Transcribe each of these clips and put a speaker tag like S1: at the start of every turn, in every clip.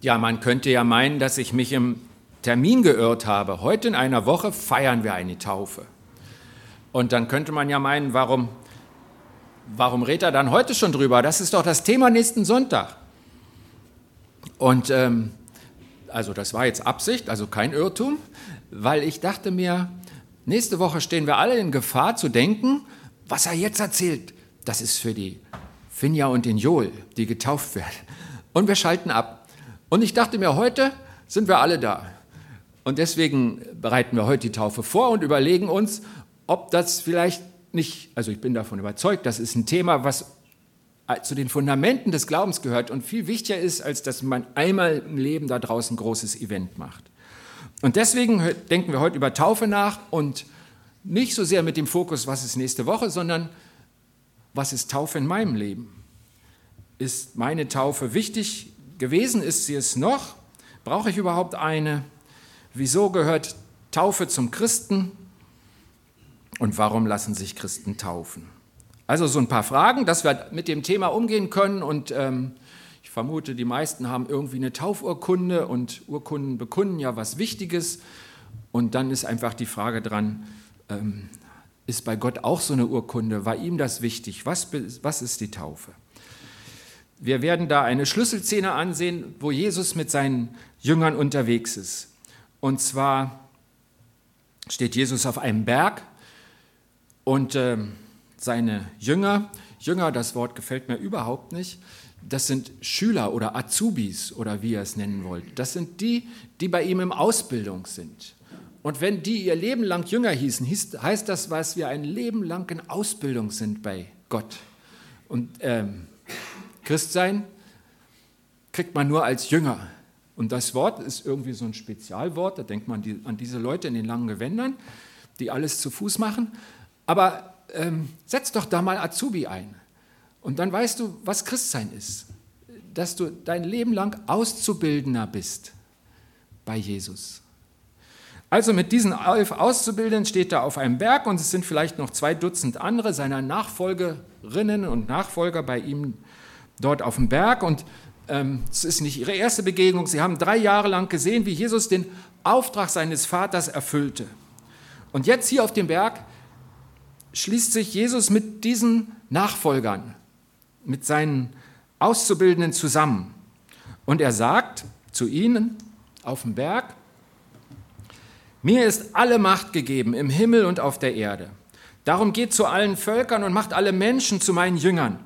S1: Ja, man könnte ja meinen, dass ich mich im Termin geirrt habe. Heute in einer Woche feiern wir eine Taufe. Und dann könnte man ja meinen, warum, warum redet er dann heute schon drüber? Das ist doch das Thema nächsten Sonntag. Und ähm, also das war jetzt Absicht, also kein Irrtum, weil ich dachte mir, nächste Woche stehen wir alle in Gefahr zu denken, was er jetzt erzählt, das ist für die Finja und den Joel, die getauft werden. Und wir schalten ab. Und ich dachte mir, heute sind wir alle da. Und deswegen bereiten wir heute die Taufe vor und überlegen uns, ob das vielleicht nicht, also ich bin davon überzeugt, das ist ein Thema, was zu den Fundamenten des Glaubens gehört und viel wichtiger ist, als dass man einmal im Leben da draußen ein großes Event macht. Und deswegen denken wir heute über Taufe nach und nicht so sehr mit dem Fokus, was ist nächste Woche, sondern was ist Taufe in meinem Leben? Ist meine Taufe wichtig gewesen? Ist sie es noch? Brauche ich überhaupt eine? Wieso gehört Taufe zum Christen? Und warum lassen sich Christen taufen? Also so ein paar Fragen, dass wir mit dem Thema umgehen können. Und ähm, ich vermute, die meisten haben irgendwie eine Taufurkunde und Urkunden bekunden ja was Wichtiges. Und dann ist einfach die Frage dran, ähm, ist bei Gott auch so eine Urkunde? War ihm das wichtig? Was, was ist die Taufe? Wir werden da eine Schlüsselszene ansehen, wo Jesus mit seinen Jüngern unterwegs ist. Und zwar steht Jesus auf einem Berg und äh, seine Jünger, Jünger, das Wort gefällt mir überhaupt nicht, das sind Schüler oder Azubis oder wie ihr es nennen wollt. Das sind die, die bei ihm in Ausbildung sind. Und wenn die ihr Leben lang Jünger hießen, heißt das, was wir ein Leben lang in Ausbildung sind bei Gott. Und ähm, Christsein kriegt man nur als Jünger. Und das Wort ist irgendwie so ein Spezialwort, da denkt man an diese Leute in den langen Gewändern, die alles zu Fuß machen. Aber ähm, setz doch da mal Azubi ein. Und dann weißt du, was Christsein ist. Dass du dein Leben lang Auszubildender bist bei Jesus. Also mit diesen elf Auszubildenden steht er auf einem Berg und es sind vielleicht noch zwei Dutzend andere seiner Nachfolgerinnen und Nachfolger bei ihm dort auf dem Berg. Und ähm, es ist nicht ihre erste Begegnung. Sie haben drei Jahre lang gesehen, wie Jesus den Auftrag seines Vaters erfüllte. Und jetzt hier auf dem Berg schließt sich Jesus mit diesen Nachfolgern, mit seinen Auszubildenden zusammen. Und er sagt zu ihnen auf dem Berg, mir ist alle Macht gegeben im Himmel und auf der Erde. Darum geht zu allen Völkern und macht alle Menschen zu meinen Jüngern.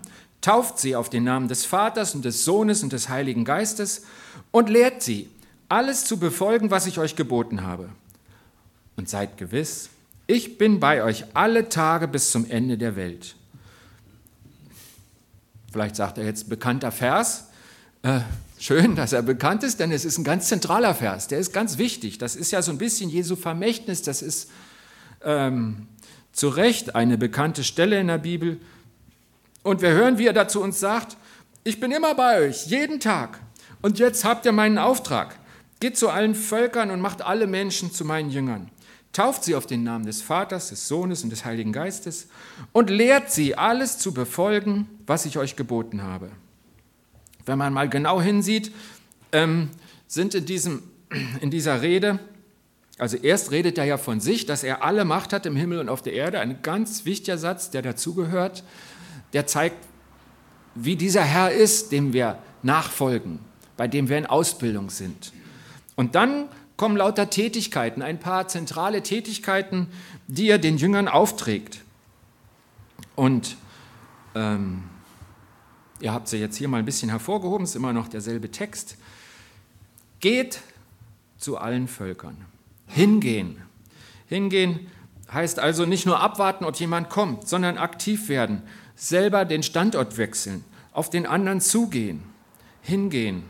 S1: Tauft sie auf den Namen des Vaters und des Sohnes und des Heiligen Geistes und lehrt sie, alles zu befolgen, was ich euch geboten habe. Und seid gewiss, ich bin bei euch alle Tage bis zum Ende der Welt. Vielleicht sagt er jetzt bekannter Vers. Äh, Schön, dass er bekannt ist, denn es ist ein ganz zentraler Vers. Der ist ganz wichtig. Das ist ja so ein bisschen Jesu Vermächtnis. Das ist ähm, zu Recht eine bekannte Stelle in der Bibel. Und wir hören, wie er dazu uns sagt, ich bin immer bei euch, jeden Tag. Und jetzt habt ihr meinen Auftrag. Geht zu allen Völkern und macht alle Menschen zu meinen Jüngern. Tauft sie auf den Namen des Vaters, des Sohnes und des Heiligen Geistes und lehrt sie, alles zu befolgen, was ich euch geboten habe. Wenn man mal genau hinsieht, ähm, sind in, diesem, in dieser Rede, also erst redet er ja von sich, dass er alle Macht hat im Himmel und auf der Erde, ein ganz wichtiger Satz, der dazugehört, der zeigt, wie dieser Herr ist, dem wir nachfolgen, bei dem wir in Ausbildung sind. Und dann kommen lauter Tätigkeiten, ein paar zentrale Tätigkeiten, die er den Jüngern aufträgt. Und ähm, Ihr habt sie jetzt hier mal ein bisschen hervorgehoben, ist immer noch derselbe Text. Geht zu allen Völkern. Hingehen. Hingehen heißt also nicht nur abwarten, ob jemand kommt, sondern aktiv werden, selber den Standort wechseln, auf den anderen zugehen. Hingehen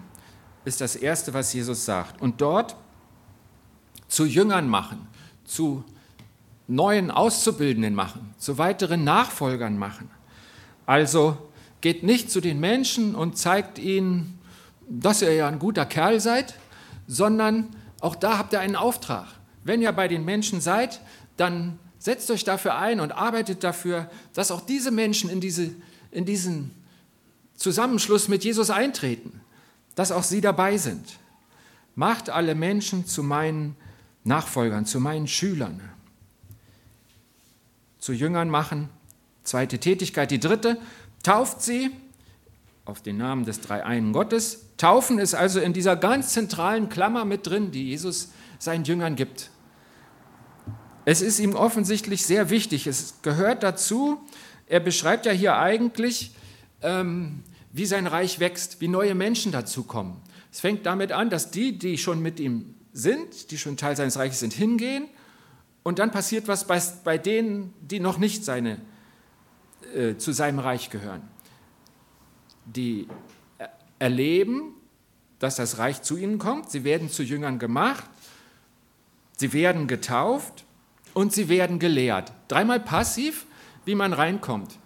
S1: ist das Erste, was Jesus sagt. Und dort zu Jüngern machen, zu neuen Auszubildenden machen, zu weiteren Nachfolgern machen. Also geht nicht zu den Menschen und zeigt ihnen, dass ihr ja ein guter Kerl seid, sondern auch da habt ihr einen Auftrag. Wenn ihr bei den Menschen seid, dann setzt euch dafür ein und arbeitet dafür, dass auch diese Menschen in, diese, in diesen Zusammenschluss mit Jesus eintreten. dass auch sie dabei sind. Macht alle Menschen zu meinen Nachfolgern, zu meinen Schülern. Zu Jüngern machen. Zweite Tätigkeit. Die dritte, tauft sie auf den Namen des Dreieinen Gottes. Taufen ist also in dieser ganz zentralen Klammer mit drin, die Jesus seinen Jüngern gibt. Es ist ihm offensichtlich sehr wichtig. Es gehört dazu. Er beschreibt ja hier eigentlich, ähm, wie sein Reich wächst, wie neue Menschen dazukommen. Es fängt damit an, dass die, die schon mit ihm sind, die schon Teil seines Reiches sind, hingehen. Und dann passiert was bei, bei denen, die noch nicht seine, äh, zu seinem Reich gehören. Die erleben, dass das Reich zu ihnen kommt. Sie werden zu Jüngern gemacht. Sie werden getauft und sie werden gelehrt. Dreimal passiv, wie man reinkommt.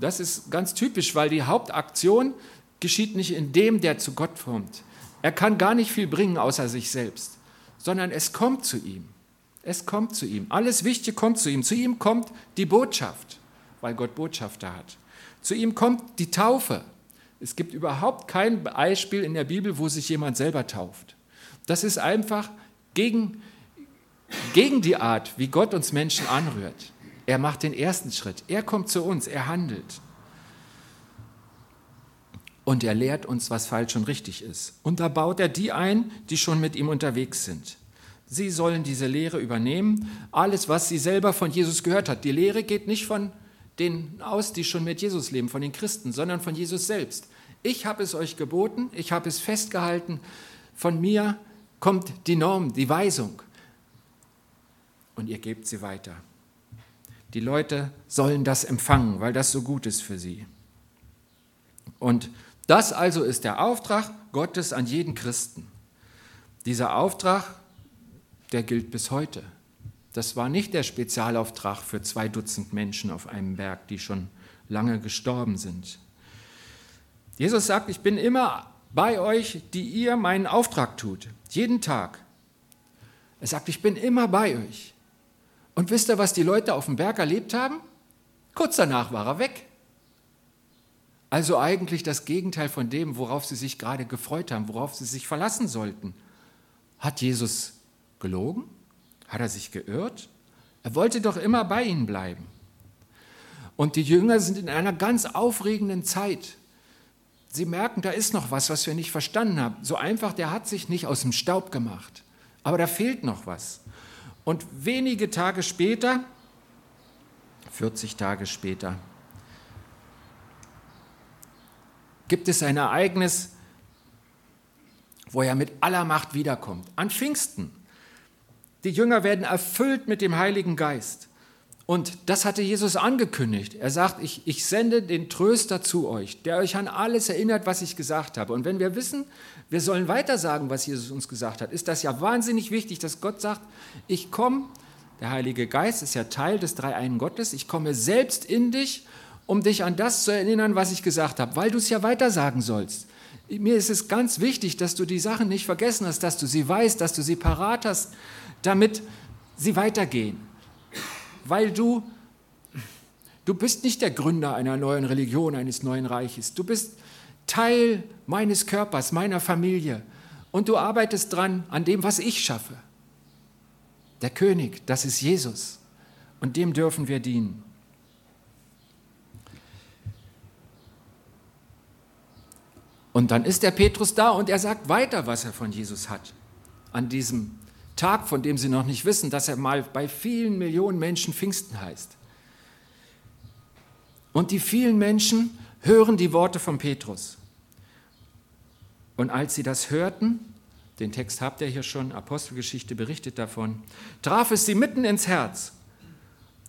S1: Das ist ganz typisch, weil die Hauptaktion geschieht nicht in dem, der zu Gott kommt. Er kann gar nicht viel bringen außer sich selbst, sondern es kommt zu ihm. Es kommt zu ihm. Alles Wichtige kommt zu ihm. Zu ihm kommt die Botschaft, weil Gott Botschafter hat. Zu ihm kommt die Taufe. Es gibt überhaupt kein Beispiel in der Bibel, wo sich jemand selber tauft. Das ist einfach gegen, gegen die Art, wie Gott uns Menschen anrührt. Er macht den ersten Schritt. Er kommt zu uns, er handelt. Und er lehrt uns, was falsch und richtig ist. Und da baut er die ein, die schon mit ihm unterwegs sind. Sie sollen diese Lehre übernehmen, alles, was sie selber von Jesus gehört hat. Die Lehre geht nicht von denen aus, die schon mit Jesus leben, von den Christen, sondern von Jesus selbst. Ich habe es euch geboten, ich habe es festgehalten, von mir kommt die Norm, die Weisung. Und ihr gebt sie weiter. Die Leute sollen das empfangen, weil das so gut ist für sie. Und das also ist der Auftrag Gottes an jeden Christen. Dieser Auftrag, der gilt bis heute. Das war nicht der Spezialauftrag für zwei Dutzend Menschen auf einem Berg, die schon lange gestorben sind. Jesus sagt, ich bin immer bei euch, die ihr meinen Auftrag tut, jeden Tag. Er sagt, ich bin immer bei euch. Und wisst ihr, was die Leute auf dem Berg erlebt haben? Kurz danach war er weg. Also eigentlich das Gegenteil von dem, worauf sie sich gerade gefreut haben, worauf sie sich verlassen sollten. Hat Jesus gelogen? Hat er sich geirrt? Er wollte doch immer bei ihnen bleiben. Und die Jünger sind in einer ganz aufregenden Zeit. Sie merken, da ist noch was, was wir nicht verstanden haben. So einfach, der hat sich nicht aus dem Staub gemacht. Aber da fehlt noch was. Und wenige Tage später, 40 Tage später, gibt es ein Ereignis, wo er mit aller Macht wiederkommt. An Pfingsten. Die Jünger werden erfüllt mit dem Heiligen Geist. Und das hatte Jesus angekündigt. Er sagt, ich, ich sende den Tröster zu euch, der euch an alles erinnert, was ich gesagt habe. Und wenn wir wissen, wir sollen weitersagen, was Jesus uns gesagt hat, ist das ja wahnsinnig wichtig, dass Gott sagt, ich komme, der Heilige Geist ist ja Teil des Dreieinen Gottes, ich komme selbst in dich, um dich an das zu erinnern, was ich gesagt habe, weil du es ja weitersagen sollst. Mir ist es ganz wichtig, dass du die Sachen nicht vergessen hast, dass du sie weißt, dass du sie parat hast, damit sie weitergehen weil du, du bist nicht der Gründer einer neuen Religion, eines neuen Reiches. Du bist Teil meines Körpers, meiner Familie. Und du arbeitest dran an dem, was ich schaffe. Der König, das ist Jesus. Und dem dürfen wir dienen. Und dann ist der Petrus da und er sagt weiter, was er von Jesus hat. An diesem Tag, von dem sie noch nicht wissen, dass er mal bei vielen Millionen Menschen Pfingsten heißt. Und die vielen Menschen hören die Worte von Petrus. Und als sie das hörten, den Text habt ihr hier schon, Apostelgeschichte berichtet davon, traf es sie mitten ins Herz.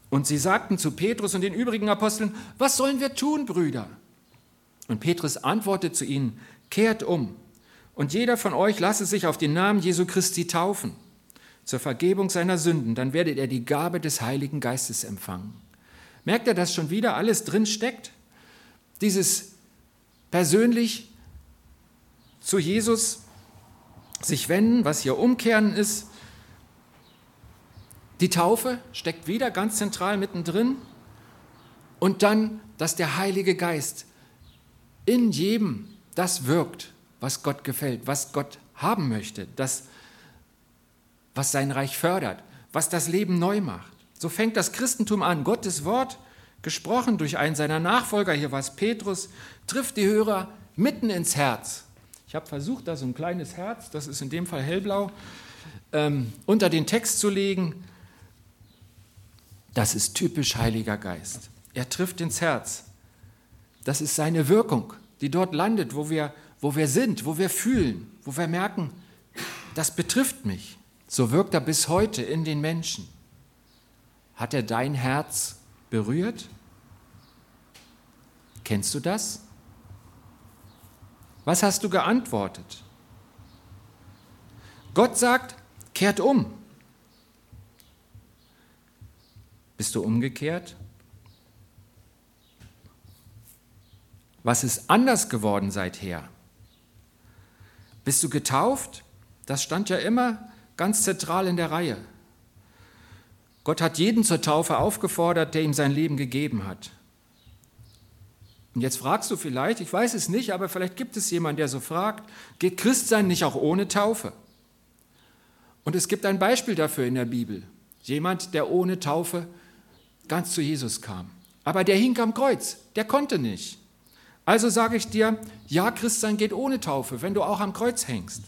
S1: Und sie sagten zu Petrus und den übrigen Aposteln, was sollen wir tun, Brüder? Und Petrus antwortet zu ihnen, kehrt um und jeder von euch lasse sich auf den Namen Jesu Christi taufen zur Vergebung seiner Sünden, dann werdet ihr die Gabe des Heiligen Geistes empfangen. Merkt ihr, dass schon wieder alles drin steckt? Dieses persönlich zu Jesus sich wenden, was hier umkehren ist. Die Taufe steckt wieder ganz zentral mittendrin. Und dann, dass der Heilige Geist in jedem das wirkt, was Gott gefällt, was Gott haben möchte, das, was sein Reich fördert, was das Leben neu macht. So fängt das Christentum an. Gottes Wort, gesprochen durch einen seiner Nachfolger, hier war es Petrus, trifft die Hörer mitten ins Herz. Ich habe versucht, da so ein kleines Herz, das ist in dem Fall hellblau, ähm, unter den Text zu legen. Das ist typisch Heiliger Geist. Er trifft ins Herz. Das ist seine Wirkung, die dort landet, wo wir, wo wir sind, wo wir fühlen, wo wir merken, das betrifft mich. So wirkt er bis heute in den Menschen. Hat er dein Herz berührt? Kennst du das? Was hast du geantwortet? Gott sagt, kehrt um. Bist du umgekehrt? Was ist anders geworden seither? Bist du getauft? Das stand ja immer ganz zentral in der Reihe. Gott hat jeden zur Taufe aufgefordert, der ihm sein Leben gegeben hat. Und jetzt fragst du vielleicht, ich weiß es nicht, aber vielleicht gibt es jemanden, der so fragt, geht Christsein nicht auch ohne Taufe? Und es gibt ein Beispiel dafür in der Bibel. Jemand, der ohne Taufe ganz zu Jesus kam. Aber der hing am Kreuz, der konnte nicht. Also sage ich dir, ja, Christsein geht ohne Taufe, wenn du auch am Kreuz hängst.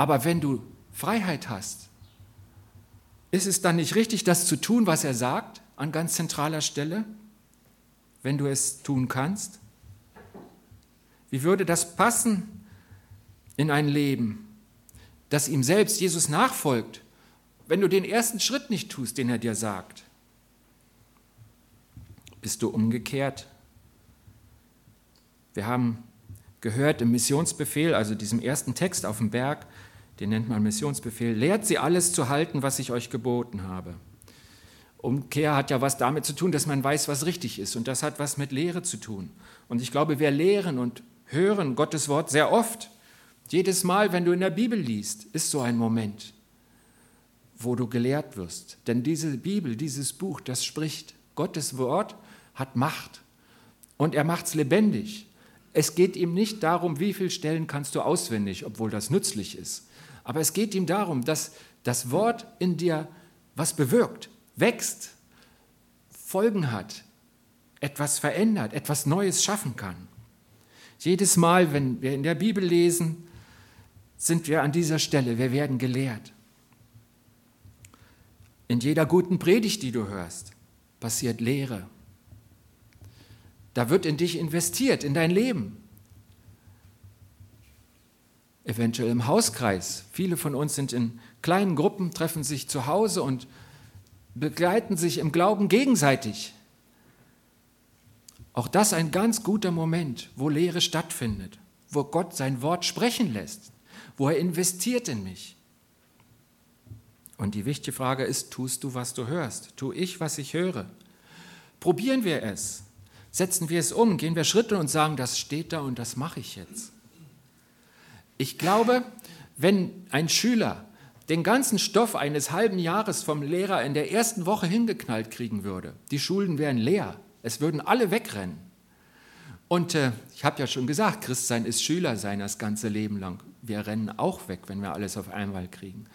S1: Aber wenn du Freiheit hast, ist es dann nicht richtig, das zu tun, was er sagt, an ganz zentraler Stelle, wenn du es tun kannst? Wie würde das passen in ein Leben, das ihm selbst, Jesus, nachfolgt, wenn du den ersten Schritt nicht tust, den er dir sagt? Bist du umgekehrt? Wir haben gehört im Missionsbefehl, also diesem ersten Text auf dem Berg, den nennt man Missionsbefehl, lehrt sie alles zu halten, was ich euch geboten habe. Umkehr hat ja was damit zu tun, dass man weiß, was richtig ist. Und das hat was mit Lehre zu tun. Und ich glaube, wir lehren und hören Gottes Wort sehr oft. Jedes Mal, wenn du in der Bibel liest, ist so ein Moment, wo du gelehrt wirst. Denn diese Bibel, dieses Buch, das spricht. Gottes Wort hat Macht. Und er macht es lebendig. Es geht ihm nicht darum, wie viele Stellen kannst du auswendig, obwohl das nützlich ist. Aber es geht ihm darum, dass das Wort in dir was bewirkt, wächst, Folgen hat, etwas verändert, etwas Neues schaffen kann. Jedes Mal, wenn wir in der Bibel lesen, sind wir an dieser Stelle, wir werden gelehrt. In jeder guten Predigt, die du hörst, passiert Lehre. Da wird in dich investiert, in dein Leben eventuell im Hauskreis. Viele von uns sind in kleinen Gruppen, treffen sich zu Hause und begleiten sich im Glauben gegenseitig. Auch das ein ganz guter Moment, wo Lehre stattfindet, wo Gott sein Wort sprechen lässt, wo er investiert in mich. Und die wichtige Frage ist, tust du, was du hörst? Tu ich, was ich höre? Probieren wir es. Setzen wir es um, gehen wir Schritte und sagen, das steht da und das mache ich jetzt. Ich glaube, wenn ein Schüler den ganzen Stoff eines halben Jahres vom Lehrer in der ersten Woche hingeknallt kriegen würde, die Schulen wären leer, es würden alle wegrennen. Und äh, ich habe ja schon gesagt, Christsein ist Schüler sein das ganze Leben lang. Wir rennen auch weg, wenn wir alles auf einmal kriegen.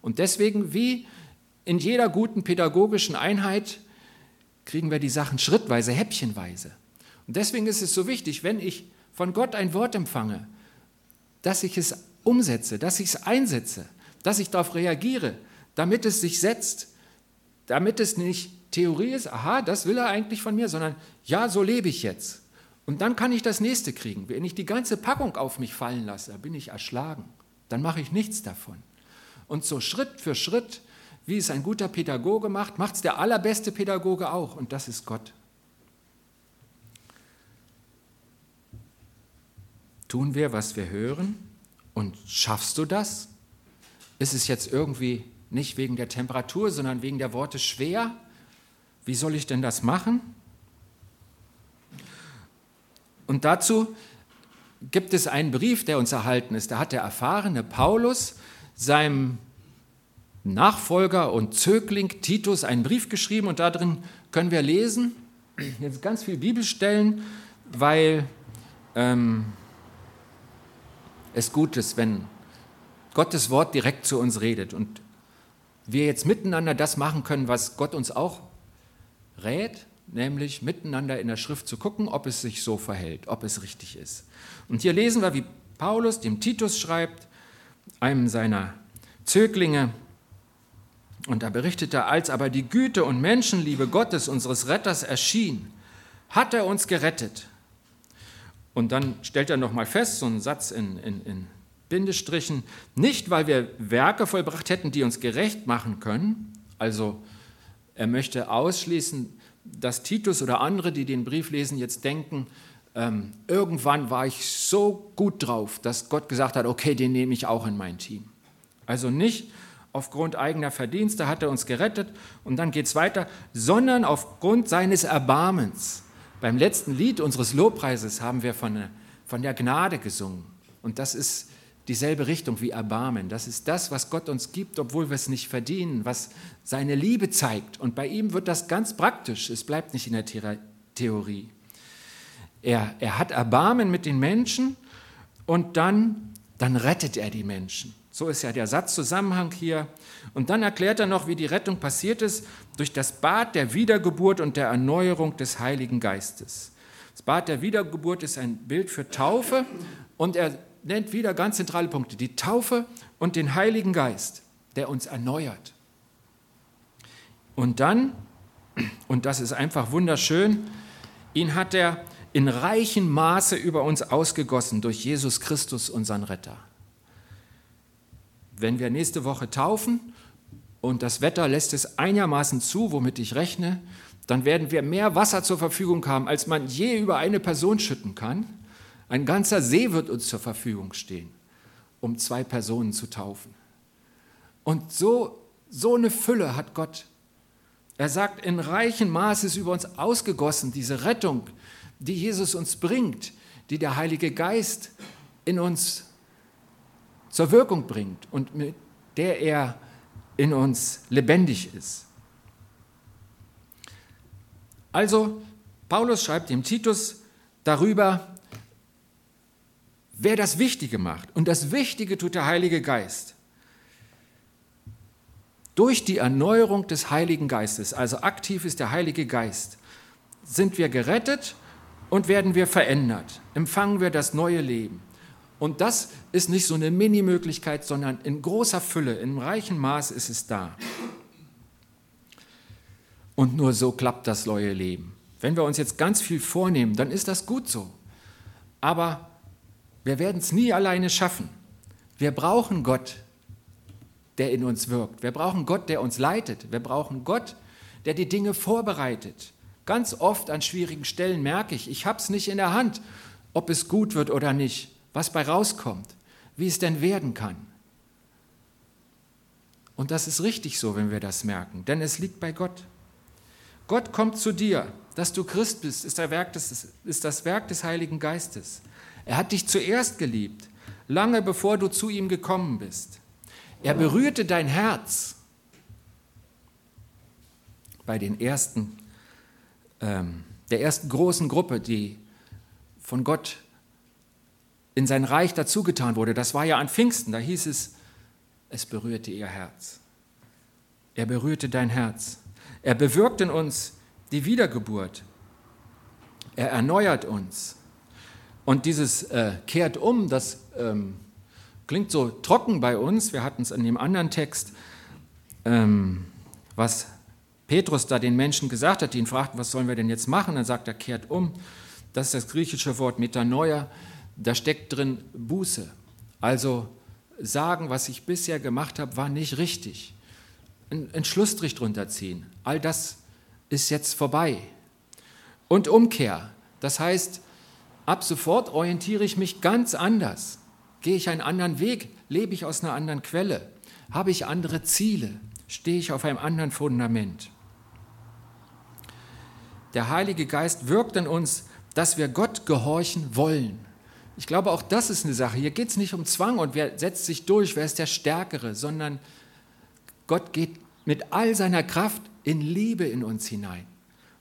S1: Und deswegen, wie in jeder guten pädagogischen Einheit, kriegen wir die Sachen schrittweise, häppchenweise. Und deswegen ist es so wichtig, wenn ich von Gott ein Wort empfange, dass ich es umsetze, dass ich es einsetze, dass ich darauf reagiere, damit es sich setzt, damit es nicht Theorie ist, aha, das will er eigentlich von mir, sondern ja, so lebe ich jetzt. Und dann kann ich das nächste kriegen. Wenn ich die ganze Packung auf mich fallen lasse, bin ich erschlagen. Dann mache ich nichts davon. Und so Schritt für Schritt, wie es ein guter Pädagoge macht, macht es der allerbeste Pädagoge auch. Und das ist Gott. Tun wir, was wir hören? Und schaffst du das? Ist es jetzt irgendwie nicht wegen der Temperatur, sondern wegen der Worte schwer? Wie soll ich denn das machen? Und dazu gibt es einen Brief, der uns erhalten ist. Da hat der erfahrene Paulus seinem Nachfolger und Zögling Titus einen Brief geschrieben und darin können wir lesen, jetzt ganz viele Bibelstellen, weil ähm, es gut ist, wenn Gottes Wort direkt zu uns redet und wir jetzt miteinander das machen können, was Gott uns auch rät, nämlich miteinander in der Schrift zu gucken, ob es sich so verhält, ob es richtig ist. Und hier lesen wir, wie Paulus dem Titus schreibt, einem seiner Zöglinge, und da berichtet er, als aber die Güte und Menschenliebe Gottes, unseres Retters, erschien, hat er uns gerettet. Und dann stellt er nochmal fest, so einen Satz in, in, in Bindestrichen, nicht weil wir Werke vollbracht hätten, die uns gerecht machen können, also er möchte ausschließen, dass Titus oder andere, die den Brief lesen, jetzt denken, ähm, irgendwann war ich so gut drauf, dass Gott gesagt hat, okay, den nehme ich auch in mein Team. Also nicht aufgrund eigener Verdienste hat er uns gerettet und dann geht es weiter, sondern aufgrund seines Erbarmens. Beim letzten Lied unseres Lobpreises haben wir von, von der Gnade gesungen und das ist dieselbe Richtung wie Erbarmen. Das ist das, was Gott uns gibt, obwohl wir es nicht verdienen, was seine Liebe zeigt. Und bei ihm wird das ganz praktisch. Es bleibt nicht in der Theorie. Er, er hat Erbarmen mit den Menschen und dann, dann rettet er die Menschen. So ist ja der Satzzusammenhang hier. Und dann erklärt er noch, wie die Rettung passiert ist, durch das Bad der Wiedergeburt und der Erneuerung des Heiligen Geistes. Das Bad der Wiedergeburt ist ein Bild für Taufe und er nennt wieder ganz zentrale Punkte, die Taufe und den Heiligen Geist, der uns erneuert. Und dann, und das ist einfach wunderschön, ihn hat er in reichem Maße über uns ausgegossen durch Jesus Christus, unseren Retter. Wenn wir nächste Woche taufen und das Wetter lässt es einigermaßen zu, womit ich rechne, dann werden wir mehr Wasser zur Verfügung haben, als man je über eine Person schütten kann. Ein ganzer See wird uns zur Verfügung stehen, um zwei Personen zu taufen. Und so, so eine Fülle hat Gott. Er sagt, in reichem Maß ist über uns ausgegossen, diese Rettung, die Jesus uns bringt, die der Heilige Geist in uns zur Wirkung bringt und mit der er in uns lebendig ist. Also, Paulus schreibt dem Titus darüber, wer das Wichtige macht. Und das Wichtige tut der Heilige Geist. Durch die Erneuerung des Heiligen Geistes, also aktiv ist der Heilige Geist, sind wir gerettet und werden wir verändert. Empfangen wir das neue Leben. Und das ist nicht so eine Mini-Möglichkeit, sondern in großer Fülle, in reichem Maß ist es da. Und nur so klappt das neue Leben. Wenn wir uns jetzt ganz viel vornehmen, dann ist das gut so. Aber wir werden es nie alleine schaffen. Wir brauchen Gott, der in uns wirkt. Wir brauchen Gott, der uns leitet. Wir brauchen Gott, der die Dinge vorbereitet. Ganz oft an schwierigen Stellen merke ich, ich habe es nicht in der Hand, ob es gut wird oder nicht, was bei rauskommt, wie es denn werden kann. Und das ist richtig so, wenn wir das merken, denn es liegt bei Gott. Gott kommt zu dir, dass du Christ bist, ist, des, ist das Werk des Heiligen Geistes. Er hat dich zuerst geliebt, lange bevor du zu ihm gekommen bist. Er berührte dein Herz bei den ersten, ähm, der ersten großen Gruppe, die von Gott in sein Reich dazugetan wurde. Das war ja an Pfingsten, da hieß es, es berührte ihr Herz. Er berührte dein Herz. Er bewirkt in uns die Wiedergeburt. Er erneuert uns. Und dieses äh, kehrt um, das ähm, klingt so trocken bei uns. Wir hatten es in dem anderen Text, ähm, was Petrus da den Menschen gesagt hat, die ihn fragten, was sollen wir denn jetzt machen? Dann sagt er, kehrt um. Das ist das griechische Wort Metanoia. Da steckt drin Buße. Also sagen, was ich bisher gemacht habe, war nicht richtig. Einen Schlussstrich drunter ziehen. All das ist jetzt vorbei. Und Umkehr. Das heißt, Ab sofort orientiere ich mich ganz anders. Gehe ich einen anderen Weg? Lebe ich aus einer anderen Quelle? Habe ich andere Ziele? Stehe ich auf einem anderen Fundament? Der Heilige Geist wirkt in uns, dass wir Gott gehorchen wollen. Ich glaube, auch das ist eine Sache. Hier geht es nicht um Zwang und wer setzt sich durch, wer ist der Stärkere, sondern Gott geht mit all seiner Kraft in Liebe in uns hinein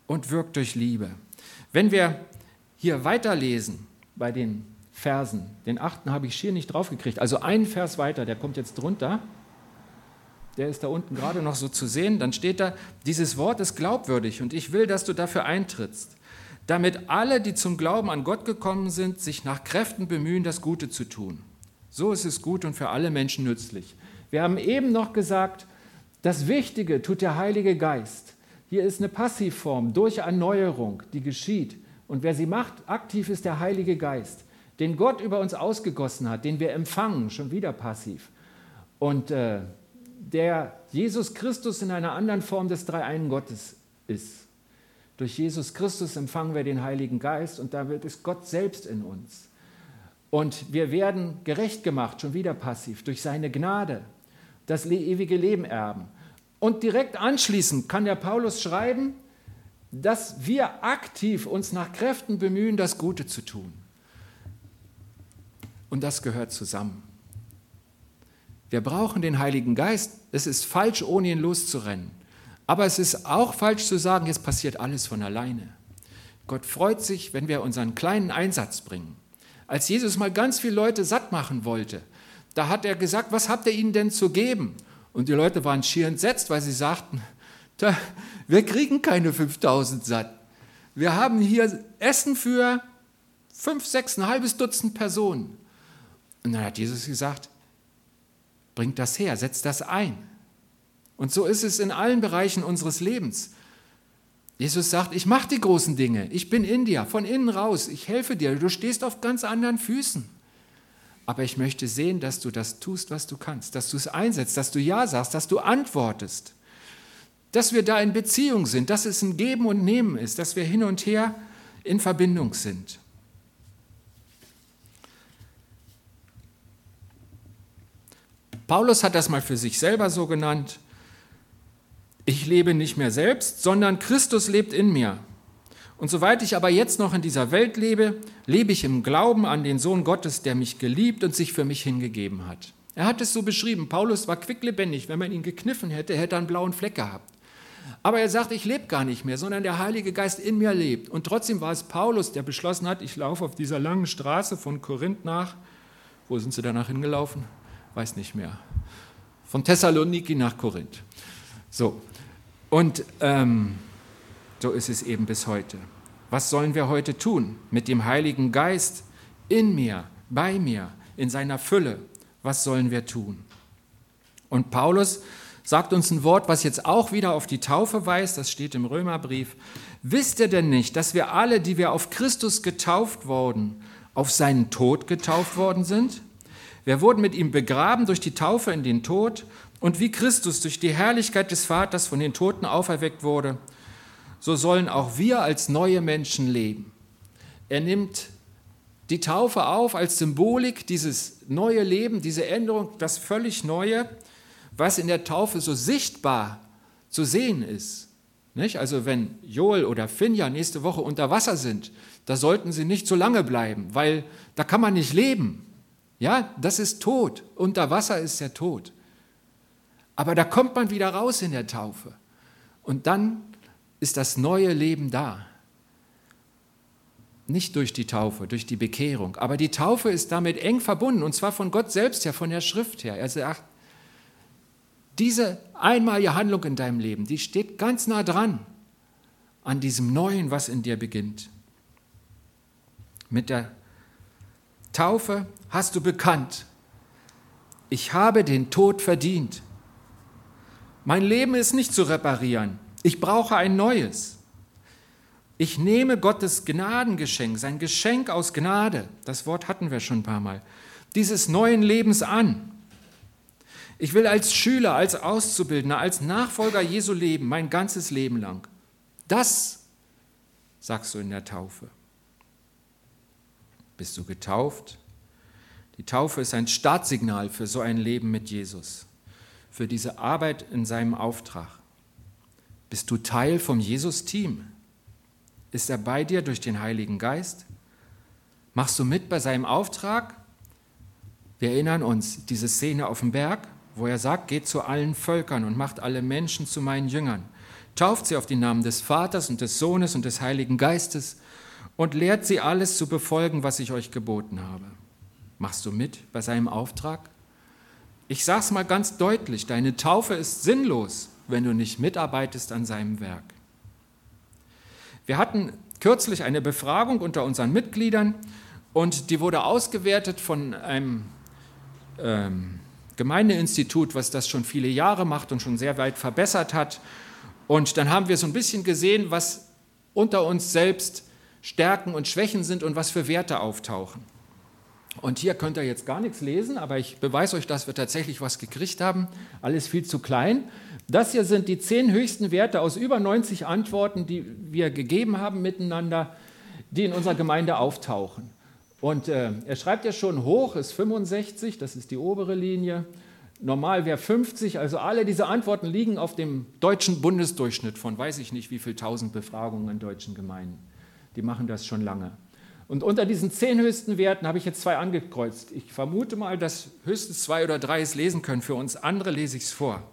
S1: und wirkt durch Liebe. Wenn wir hier weiterlesen bei den Versen. Den achten habe ich schier nicht draufgekriegt. Also einen Vers weiter, der kommt jetzt drunter. Der ist da unten gerade noch so zu sehen. Dann steht da, dieses Wort ist glaubwürdig und ich will, dass du dafür eintrittst, damit alle, die zum Glauben an Gott gekommen sind, sich nach Kräften bemühen, das Gute zu tun. So ist es gut und für alle Menschen nützlich. Wir haben eben noch gesagt, das Wichtige tut der Heilige Geist. Hier ist eine Passivform durch Erneuerung, die geschieht. Und wer sie macht, aktiv ist der Heilige Geist, den Gott über uns ausgegossen hat, den wir empfangen, schon wieder passiv. Und äh, der Jesus Christus in einer anderen Form des Dreieinen Gottes ist. Durch Jesus Christus empfangen wir den Heiligen Geist und da wird es Gott selbst in uns. Und wir werden gerecht gemacht, schon wieder passiv, durch seine Gnade das ewige Leben erben. Und direkt anschließend kann der Paulus schreiben, dass wir aktiv uns nach Kräften bemühen, das Gute zu tun. Und das gehört zusammen. Wir brauchen den Heiligen Geist. Es ist falsch, ohne ihn loszurennen. Aber es ist auch falsch zu sagen, jetzt passiert alles von alleine. Gott freut sich, wenn wir unseren kleinen Einsatz bringen. Als Jesus mal ganz viele Leute satt machen wollte, da hat er gesagt, was habt ihr ihnen denn zu geben? Und die Leute waren schier entsetzt, weil sie sagten, wir kriegen keine 5000 satt. Wir haben hier Essen für fünf, sechs, ein halbes Dutzend Personen. Und dann hat Jesus gesagt, bringt das her, setzt das ein. Und so ist es in allen Bereichen unseres Lebens. Jesus sagt, ich mache die großen Dinge, ich bin in dir, von innen raus, ich helfe dir, du stehst auf ganz anderen Füßen. Aber ich möchte sehen, dass du das tust, was du kannst, dass du es einsetzt, dass du Ja sagst, dass du antwortest, dass wir da in Beziehung sind, dass es ein Geben und Nehmen ist, dass wir hin und her in Verbindung sind. Paulus hat das mal für sich selber so genannt. Ich lebe nicht mehr selbst, sondern Christus lebt in mir. Und soweit ich aber jetzt noch in dieser Welt lebe, lebe ich im Glauben an den Sohn Gottes, der mich geliebt und sich für mich hingegeben hat. Er hat es so beschrieben, Paulus war quicklebendig, wenn man ihn gekniffen hätte, hätte er einen blauen Fleck gehabt. Aber er sagt, ich lebe gar nicht mehr, sondern der Heilige Geist in mir lebt. Und trotzdem war es Paulus, der beschlossen hat, ich laufe auf dieser langen Straße von Korinth nach. Wo sind sie danach hingelaufen? Weiß nicht mehr. Von Thessaloniki nach Korinth. So. Und ähm, so ist es eben bis heute. Was sollen wir heute tun mit dem Heiligen Geist in mir, bei mir, in seiner Fülle? Was sollen wir tun? Und Paulus sagt uns ein Wort, was jetzt auch wieder auf die Taufe weist, das steht im Römerbrief. Wisst ihr denn nicht, dass wir alle, die wir auf Christus getauft wurden, auf seinen Tod getauft worden sind? Wir wurden mit ihm begraben durch die Taufe in den Tod und wie Christus durch die Herrlichkeit des Vaters von den Toten auferweckt wurde, so sollen auch wir als neue Menschen leben. Er nimmt die Taufe auf als Symbolik, dieses neue Leben, diese Änderung, das völlig Neue, was in der Taufe so sichtbar zu sehen ist. Nicht? Also wenn Joel oder Finja nächste Woche unter Wasser sind, da sollten sie nicht so lange bleiben, weil da kann man nicht leben. Ja, das ist Tod. Unter Wasser ist der Tod. Aber da kommt man wieder raus in der Taufe. Und dann ist das neue Leben da. Nicht durch die Taufe, durch die Bekehrung. Aber die Taufe ist damit eng verbunden, und zwar von Gott selbst her, von der Schrift her. Er sagt, diese einmalige Handlung in deinem Leben, die steht ganz nah dran an diesem Neuen, was in dir beginnt. Mit der Taufe hast du bekannt, ich habe den Tod verdient. Mein Leben ist nicht zu reparieren. Ich brauche ein neues. Ich nehme Gottes Gnadengeschenk, sein Geschenk aus Gnade, das Wort hatten wir schon ein paar Mal, dieses neuen Lebens an. Ich will als Schüler, als Auszubildender, als Nachfolger Jesu leben, mein ganzes Leben lang. Das sagst du in der Taufe. Bist du getauft? Die Taufe ist ein Startsignal für so ein Leben mit Jesus, für diese Arbeit in seinem Auftrag. Bist du Teil vom Jesus-Team? Ist er bei dir durch den Heiligen Geist? Machst du mit bei seinem Auftrag? Wir erinnern uns diese Szene auf dem Berg, wo er sagt, geht zu allen Völkern und macht alle Menschen zu meinen Jüngern. Tauft sie auf den Namen des Vaters und des Sohnes und des Heiligen Geistes und lehrt sie alles zu befolgen, was ich euch geboten habe. Machst du mit bei seinem Auftrag? Ich sage es mal ganz deutlich, deine Taufe ist sinnlos, wenn du nicht mitarbeitest an seinem Werk. Wir hatten kürzlich eine Befragung unter unseren Mitgliedern und die wurde ausgewertet von einem ähm, Gemeindeinstitut, was das schon viele Jahre macht und schon sehr weit verbessert hat. Und dann haben wir so ein bisschen gesehen, was unter uns selbst Stärken und Schwächen sind und was für Werte auftauchen. Und hier könnt ihr jetzt gar nichts lesen, aber ich beweise euch, dass wir tatsächlich was gekriegt haben. Alles viel zu klein. Das hier sind die zehn höchsten Werte aus über 90 Antworten, die wir gegeben haben miteinander, die in unserer Gemeinde auftauchen. Und äh, er schreibt ja schon, hoch ist 65, das ist die obere Linie. Normal wäre 50, also alle diese Antworten liegen auf dem deutschen Bundesdurchschnitt von weiß ich nicht wie viel tausend Befragungen in deutschen Gemeinden. Die machen das schon lange. Und unter diesen zehn höchsten Werten habe ich jetzt zwei angekreuzt. Ich vermute mal, dass höchstens zwei oder drei es lesen können. Für uns andere lese ich es vor.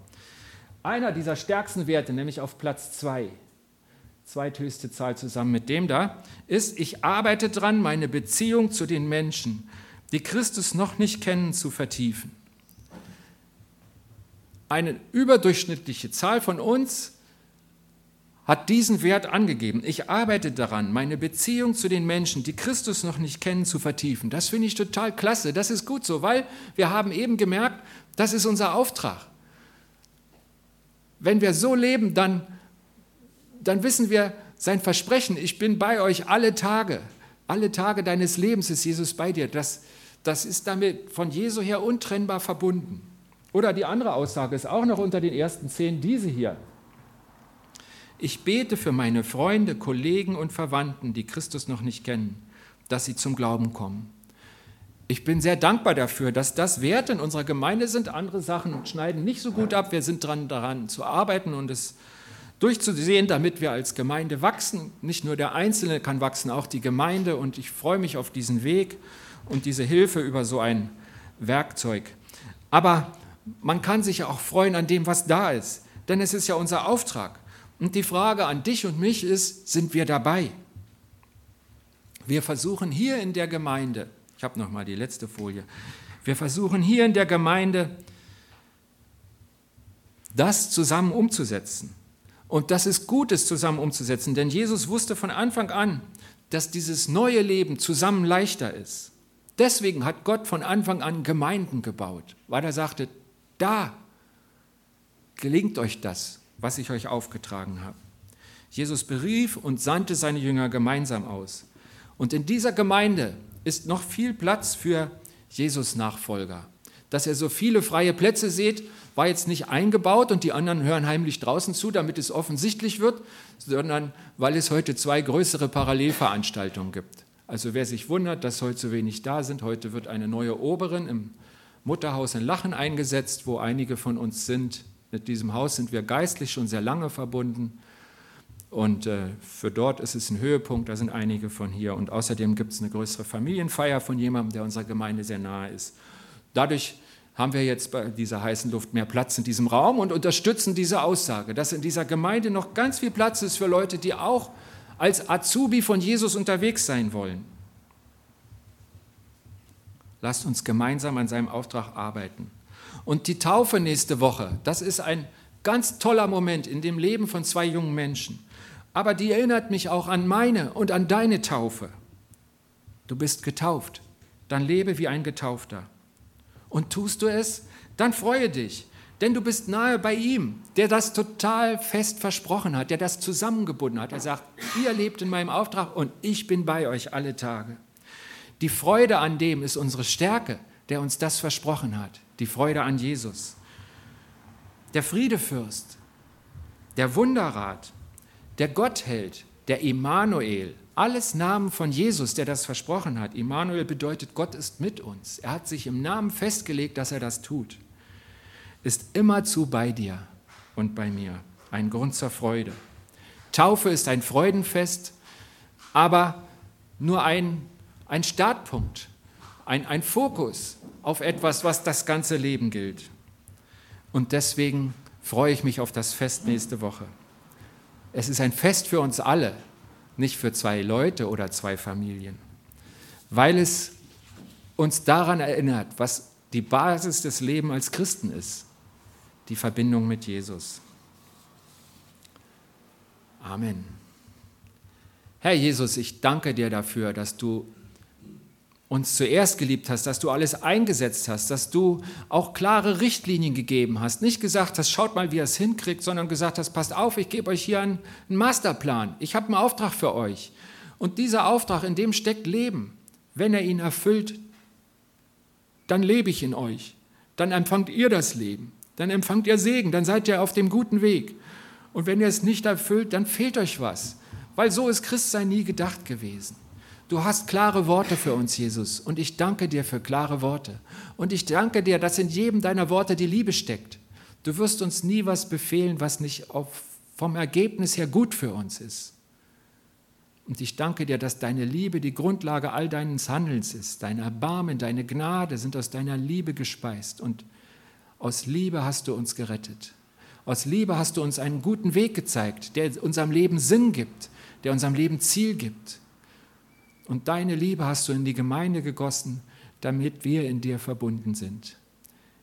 S1: Einer dieser stärksten Werte, nämlich auf Platz zwei, zweithöchste Zahl zusammen mit dem da, ist, ich arbeite dran, meine Beziehung zu den Menschen, die Christus noch nicht kennen, zu vertiefen. Eine überdurchschnittliche Zahl von uns hat diesen Wert angegeben. Ich arbeite daran, meine Beziehung zu den Menschen, die Christus noch nicht kennen, zu vertiefen. Das finde ich total klasse. Das ist gut so, weil wir haben eben gemerkt, das ist unser Auftrag. Wenn wir so leben, dann, dann wissen wir sein Versprechen, ich bin bei euch alle Tage. Alle Tage deines Lebens ist Jesus bei dir. Das, das ist damit von Jesu her untrennbar verbunden. Oder die andere Aussage ist auch noch unter den ersten zehn, diese hier. Ich bete für meine Freunde, Kollegen und Verwandten, die Christus noch nicht kennen, dass sie zum Glauben kommen. Ich bin sehr dankbar dafür, dass das Werte in unserer Gemeinde sind. Andere Sachen schneiden nicht so gut ab. Wir sind dran, daran zu arbeiten und es durchzusehen, damit wir als Gemeinde wachsen. Nicht nur der Einzelne kann wachsen, auch die Gemeinde. Und ich freue mich auf diesen Weg und diese Hilfe über so ein Werkzeug. Aber man kann sich ja auch freuen an dem, was da ist. Denn es ist ja unser Auftrag. Und die Frage an dich und mich ist, sind wir dabei? Wir versuchen hier in der Gemeinde, ich habe noch mal die letzte Folie, wir versuchen hier in der Gemeinde das zusammen umzusetzen. Und das ist gut, es zusammen umzusetzen, denn Jesus wusste von Anfang an, dass dieses neue Leben zusammen leichter ist. Deswegen hat Gott von Anfang an Gemeinden gebaut, weil er sagte, da gelingt euch das was ich euch aufgetragen habe. Jesus berief und sandte seine Jünger gemeinsam aus. Und in dieser Gemeinde ist noch viel Platz für Jesus-Nachfolger. Dass er so viele freie Plätze sieht, war jetzt nicht eingebaut und die anderen hören heimlich draußen zu, damit es offensichtlich wird, sondern weil es heute zwei größere Parallelveranstaltungen gibt. Also wer sich wundert, dass heute so wenig da sind, heute wird eine neue Oberin im Mutterhaus in Lachen eingesetzt, wo einige von uns sind. Mit diesem Haus sind wir geistlich schon sehr lange verbunden. Und äh, für dort ist es ein Höhepunkt, da sind einige von hier. Und außerdem gibt es eine größere Familienfeier von jemandem, der unserer Gemeinde sehr nahe ist. Dadurch haben wir jetzt bei dieser heißen Luft mehr Platz in diesem Raum und unterstützen diese Aussage, dass in dieser Gemeinde noch ganz viel Platz ist für Leute, die auch als Azubi von Jesus unterwegs sein wollen. Lasst uns gemeinsam an seinem Auftrag arbeiten. Und die Taufe nächste Woche, das ist ein ganz toller Moment in dem Leben von zwei jungen Menschen. Aber die erinnert mich auch an meine und an deine Taufe. Du bist getauft, dann lebe wie ein Getaufter. Und tust du es, dann freue dich, denn du bist nahe bei ihm, der das total fest versprochen hat, der das zusammengebunden hat. Er sagt, ihr lebt in meinem Auftrag und ich bin bei euch alle Tage. Die Freude an dem ist unsere Stärke, der uns das versprochen hat die Freude an Jesus. Der Friedefürst, der Wunderrat, der Gottheld, der Immanuel, alles Namen von Jesus, der das versprochen hat. Immanuel bedeutet, Gott ist mit uns. Er hat sich im Namen festgelegt, dass er das tut. Ist immerzu bei dir und bei mir. Ein Grund zur Freude. Taufe ist ein Freudenfest, aber nur ein, ein Startpunkt, ein, ein Fokus auf etwas, was das ganze Leben gilt. Und deswegen freue ich mich auf das Fest nächste Woche. Es ist ein Fest für uns alle, nicht für zwei Leute oder zwei Familien, weil es uns daran erinnert, was die Basis des Lebens als Christen ist, die Verbindung mit Jesus. Amen. Herr Jesus, ich danke dir dafür, dass du uns zuerst geliebt hast, dass du alles eingesetzt hast, dass du auch klare Richtlinien gegeben hast. Nicht gesagt hast, schaut mal, wie ihr es hinkriegt, sondern gesagt hast, passt auf, ich gebe euch hier einen, Masterplan. Ich habe einen Auftrag für euch. Und dieser Auftrag, in dem steckt Leben. Wenn er ihn erfüllt, dann lebe ich in euch. Dann empfangt ihr das Leben. Dann empfangt ihr Segen. Dann seid ihr auf dem guten Weg. Und wenn ihr es nicht erfüllt, dann fehlt euch was. Weil so ist Christsein nie gedacht gewesen. Du hast klare Worte für uns, Jesus, und ich danke dir für klare Worte. Und ich danke dir, dass in jedem deiner Worte die Liebe steckt. Du wirst uns nie was befehlen, was nicht auf, vom Ergebnis her gut für uns ist. Und ich danke dir, dass deine Liebe die Grundlage all deines Handelns ist. Dein Erbarmen, deine Gnade sind aus deiner Liebe gespeist. Und aus Liebe hast du uns gerettet. Aus Liebe hast du uns einen guten Weg gezeigt, der unserem Leben Sinn gibt, der unserem Leben Ziel gibt. Und deine Liebe hast du in die Gemeinde gegossen, damit wir in dir verbunden sind.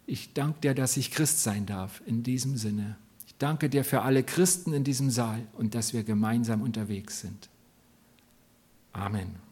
S1: Ich danke dir, dass ich Christ sein darf in diesem Sinne. Ich danke dir für alle Christen in diesem Saal und dass wir gemeinsam unterwegs sind. Amen.